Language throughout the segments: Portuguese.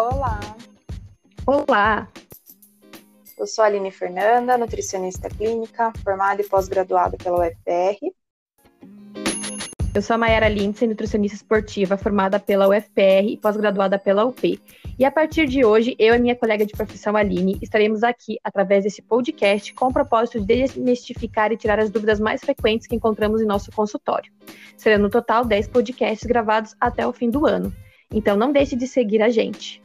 Olá! Olá! Eu sou a Aline Fernanda, nutricionista clínica, formada e pós-graduada pela UFPR. Eu sou a Mayara Lindsay, nutricionista esportiva, formada pela UFPR e pós-graduada pela UP. E a partir de hoje, eu e minha colega de profissão Aline estaremos aqui através desse podcast com o propósito de desmistificar e tirar as dúvidas mais frequentes que encontramos em nosso consultório. Serão no total 10 podcasts gravados até o fim do ano. Então não deixe de seguir a gente.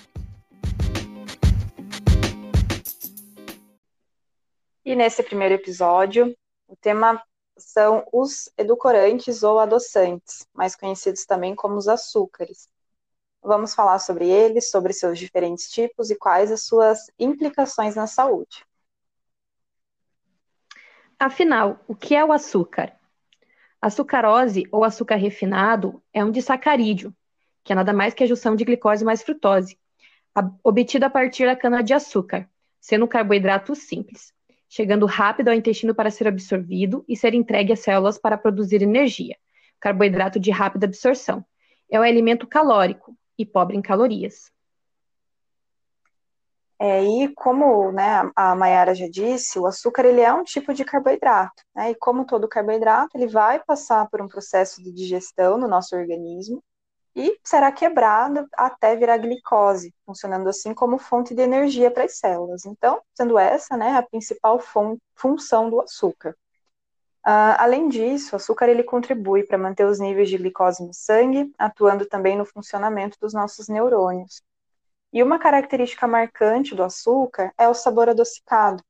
E nesse primeiro episódio, o tema são os edulcorantes ou adoçantes, mais conhecidos também como os açúcares. Vamos falar sobre eles, sobre seus diferentes tipos e quais as suas implicações na saúde. Afinal, o que é o açúcar? A sucarose ou açúcar refinado é um disacarídeo, que é nada mais que a junção de glicose mais frutose, obtida a partir da cana-de-açúcar, sendo um carboidrato simples chegando rápido ao intestino para ser absorvido e ser entregue às células para produzir energia. Carboidrato de rápida absorção. É um alimento calórico e pobre em calorias. É, e como né, a Mayara já disse, o açúcar ele é um tipo de carboidrato, né, e como todo carboidrato, ele vai passar por um processo de digestão no nosso organismo, e será quebrada até virar glicose, funcionando assim como fonte de energia para as células. Então, sendo essa né, a principal fun função do açúcar. Uh, além disso, o açúcar ele contribui para manter os níveis de glicose no sangue, atuando também no funcionamento dos nossos neurônios. E uma característica marcante do açúcar é o sabor adocicado,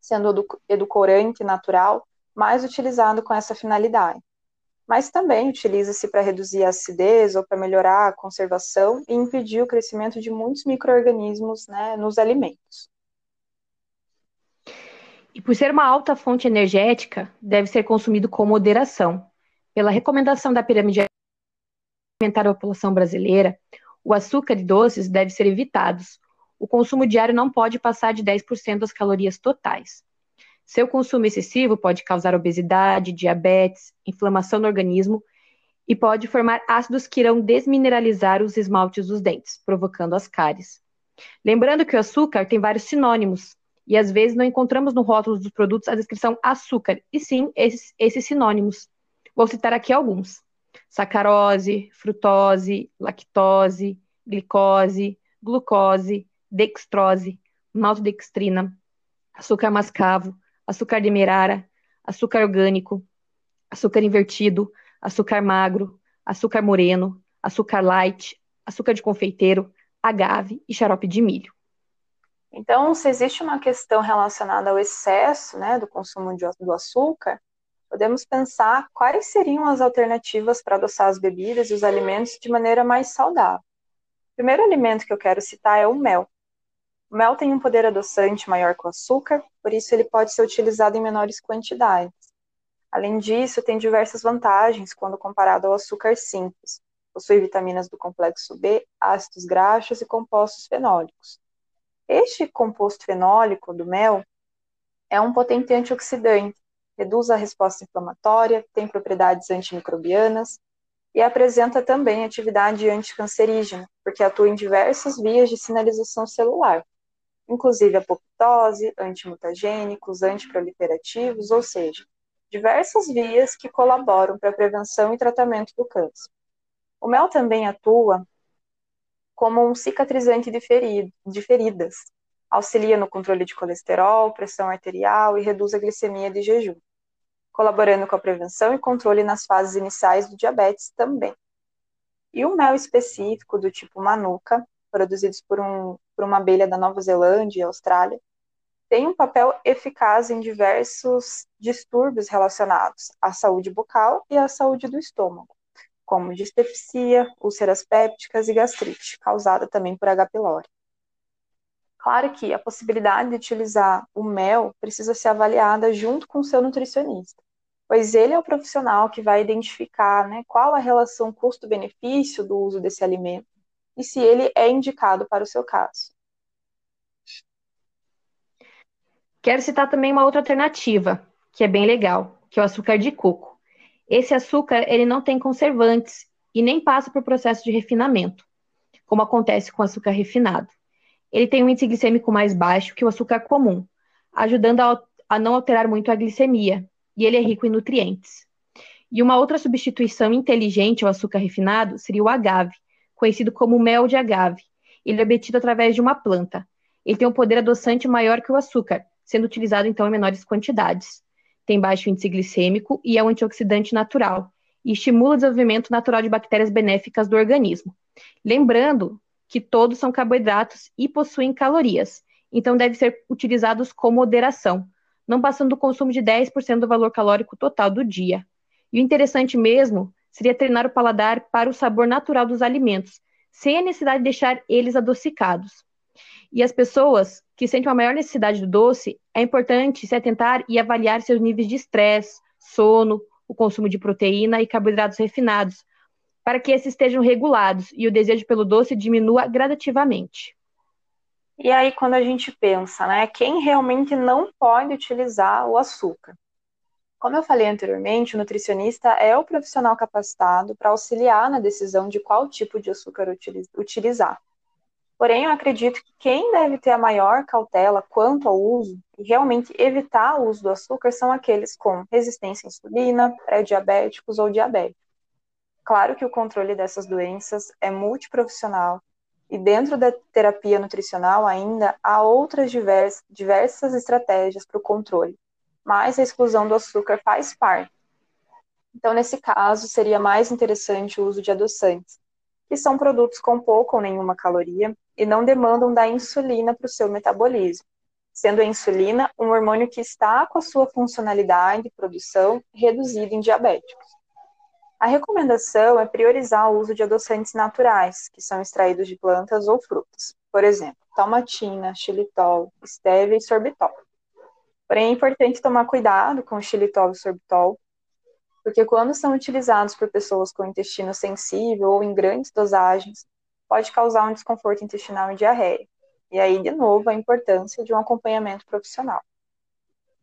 sendo o edulcorante natural mais utilizado com essa finalidade mas também utiliza-se para reduzir a acidez ou para melhorar a conservação e impedir o crescimento de muitos micro-organismos né, nos alimentos. E por ser uma alta fonte energética, deve ser consumido com moderação. Pela recomendação da pirâmide alimentar da população brasileira, o açúcar e doces devem ser evitados. O consumo diário não pode passar de 10% das calorias totais. Seu consumo excessivo pode causar obesidade, diabetes, inflamação no organismo e pode formar ácidos que irão desmineralizar os esmaltes dos dentes, provocando as cáries. Lembrando que o açúcar tem vários sinônimos e às vezes não encontramos no rótulo dos produtos a descrição açúcar, e sim esses, esses sinônimos. Vou citar aqui alguns: sacarose, frutose, lactose, glicose, glucose, dextrose, maltodextrina, açúcar mascavo, açúcar demerara, açúcar orgânico, açúcar invertido, açúcar magro, açúcar moreno, açúcar light, açúcar de confeiteiro, agave e xarope de milho. Então, se existe uma questão relacionada ao excesso né, do consumo de, do açúcar, podemos pensar quais seriam as alternativas para adoçar as bebidas e os alimentos de maneira mais saudável. O primeiro alimento que eu quero citar é o mel. O mel tem um poder adoçante maior que o açúcar, por isso ele pode ser utilizado em menores quantidades. Além disso, tem diversas vantagens quando comparado ao açúcar simples. Possui vitaminas do complexo B, ácidos graxos e compostos fenólicos. Este composto fenólico do mel é um potente antioxidante, reduz a resposta inflamatória, tem propriedades antimicrobianas e apresenta também atividade anticancerígena, porque atua em diversas vias de sinalização celular, inclusive apoptose, antimutagênicos, antiproliferativos, ou seja, diversas vias que colaboram para a prevenção e tratamento do câncer. O mel também atua como um cicatrizante de, ferido, de feridas, auxilia no controle de colesterol, pressão arterial e reduz a glicemia de jejum, colaborando com a prevenção e controle nas fases iniciais do diabetes também. E o mel específico do tipo manuka produzidos por, um, por uma abelha da Nova Zelândia e Austrália, têm um papel eficaz em diversos distúrbios relacionados à saúde bucal e à saúde do estômago, como dispepsia, úlceras pépticas e gastrite, causada também por H. pylori. Claro que a possibilidade de utilizar o mel precisa ser avaliada junto com o seu nutricionista, pois ele é o profissional que vai identificar né, qual a relação custo-benefício do uso desse alimento e se ele é indicado para o seu caso. Quero citar também uma outra alternativa, que é bem legal, que é o açúcar de coco. Esse açúcar, ele não tem conservantes e nem passa por processo de refinamento. como acontece com o açúcar refinado. Ele tem um índice glicêmico mais baixo que o açúcar comum, ajudando a, a não alterar muito a glicemia, e ele é rico em nutrientes. E uma outra substituição inteligente ao açúcar refinado seria o agave, conhecido como mel de agave. Ele é obtido através de uma planta. Ele tem um poder adoçante maior que o açúcar, sendo utilizado então em menores quantidades. Tem baixo índice glicêmico e é um antioxidante natural e estimula o desenvolvimento natural de bactérias benéficas do organismo. Lembrando que todos são carboidratos e possuem calorias, então devem ser utilizados com moderação, não passando do consumo de 10% do valor calórico total do dia. E o interessante mesmo seria treinar o paladar para o sabor natural dos alimentos, sem a necessidade de deixar eles adocicados. E as pessoas que sentem uma maior necessidade do doce, é importante se atentar e avaliar seus níveis de estresse, sono, o consumo de proteína e carboidratos refinados, para que esses estejam regulados e o desejo pelo doce diminua gradativamente. E aí, quando a gente pensa, né, quem realmente não pode utilizar o açúcar? Como eu falei anteriormente, o nutricionista é o profissional capacitado para auxiliar na decisão de qual tipo de açúcar utilizar. Porém, eu acredito que quem deve ter a maior cautela quanto ao uso e realmente evitar o uso do açúcar são aqueles com resistência à insulina, pré-diabéticos ou diabéticos. Claro que o controle dessas doenças é multiprofissional e dentro da terapia nutricional ainda há outras diversas, estratégias para o controle, mas a exclusão do açúcar faz parte. Então, nesse caso, seria mais interessante o uso de adoçantes, que são produtos com pouca ou nenhuma caloria e não demandam da insulina para o seu metabolismo, sendo a insulina um hormônio que está com a sua funcionalidade e produção reduzida em diabéticos. A recomendação é priorizar o uso de adoçantes naturais, que são extraídos de plantas ou frutas, por exemplo, tomatina, xilitol, estévia e sorbitol. Porém, é importante tomar cuidado com o xilitol e sorbitol, porque quando são utilizados por pessoas com intestino sensível ou em grandes dosagens, pode causar um desconforto intestinal e diarreia. E aí, de novo, a importância de um acompanhamento profissional.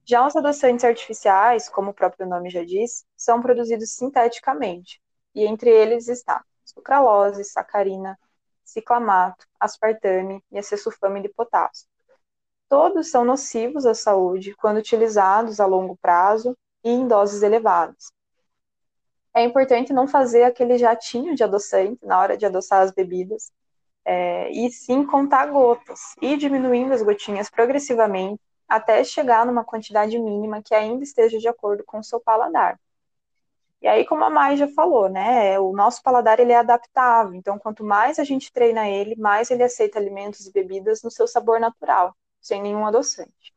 Já os adoçantes artificiais, como o próprio nome já diz, são produzidos sinteticamente, e entre eles está sucralose, sacarina, ciclamato, aspartame e acesulfame de potássio. Todos são nocivos à saúde quando utilizados a longo prazo e em doses elevadas, é importante não fazer aquele jatinho de adoçante na hora de adoçar as bebidas, é, e sim contar gotas, e diminuindo as gotinhas progressivamente até chegar numa quantidade mínima que ainda esteja de acordo com o seu paladar. E aí, como a Mai já falou, né, o nosso paladar ele é adaptável, então quanto mais a gente treina ele, mais ele aceita alimentos e bebidas no seu sabor natural, sem nenhum adoçante.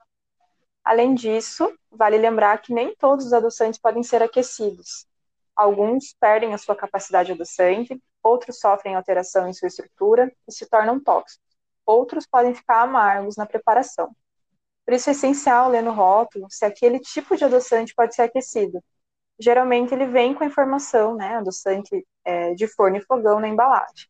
Além disso, vale lembrar que nem todos os adoçantes podem ser aquecidos. Alguns perdem a sua capacidade adoçante, outros sofrem alteração em sua estrutura e se tornam tóxicos. Outros podem ficar amargos na preparação. Por isso é essencial ler no rótulo se aquele tipo de adoçante pode ser aquecido. Geralmente ele vem com a informação, né, adoçante é, de forno e fogão na embalagem.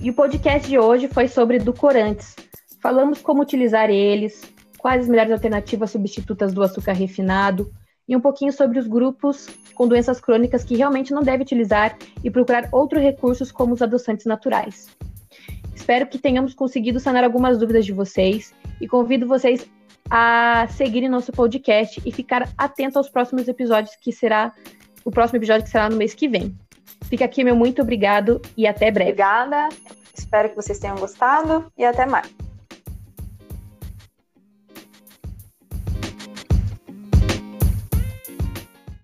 E o podcast de hoje foi sobre edulcorantes, Falamos como utilizar eles, quais as melhores alternativas substitutas do açúcar refinado e um pouquinho sobre os grupos com doenças crônicas que realmente não deve utilizar e procurar outros recursos como os adoçantes naturais. Espero que tenhamos conseguido sanar algumas dúvidas de vocês e convido vocês a seguirem nosso podcast e ficar atento aos próximos episódios que será o próximo episódio que será no mês que vem. Fica aqui meu muito obrigado e até breve. Obrigada. Espero que vocês tenham gostado e até mais.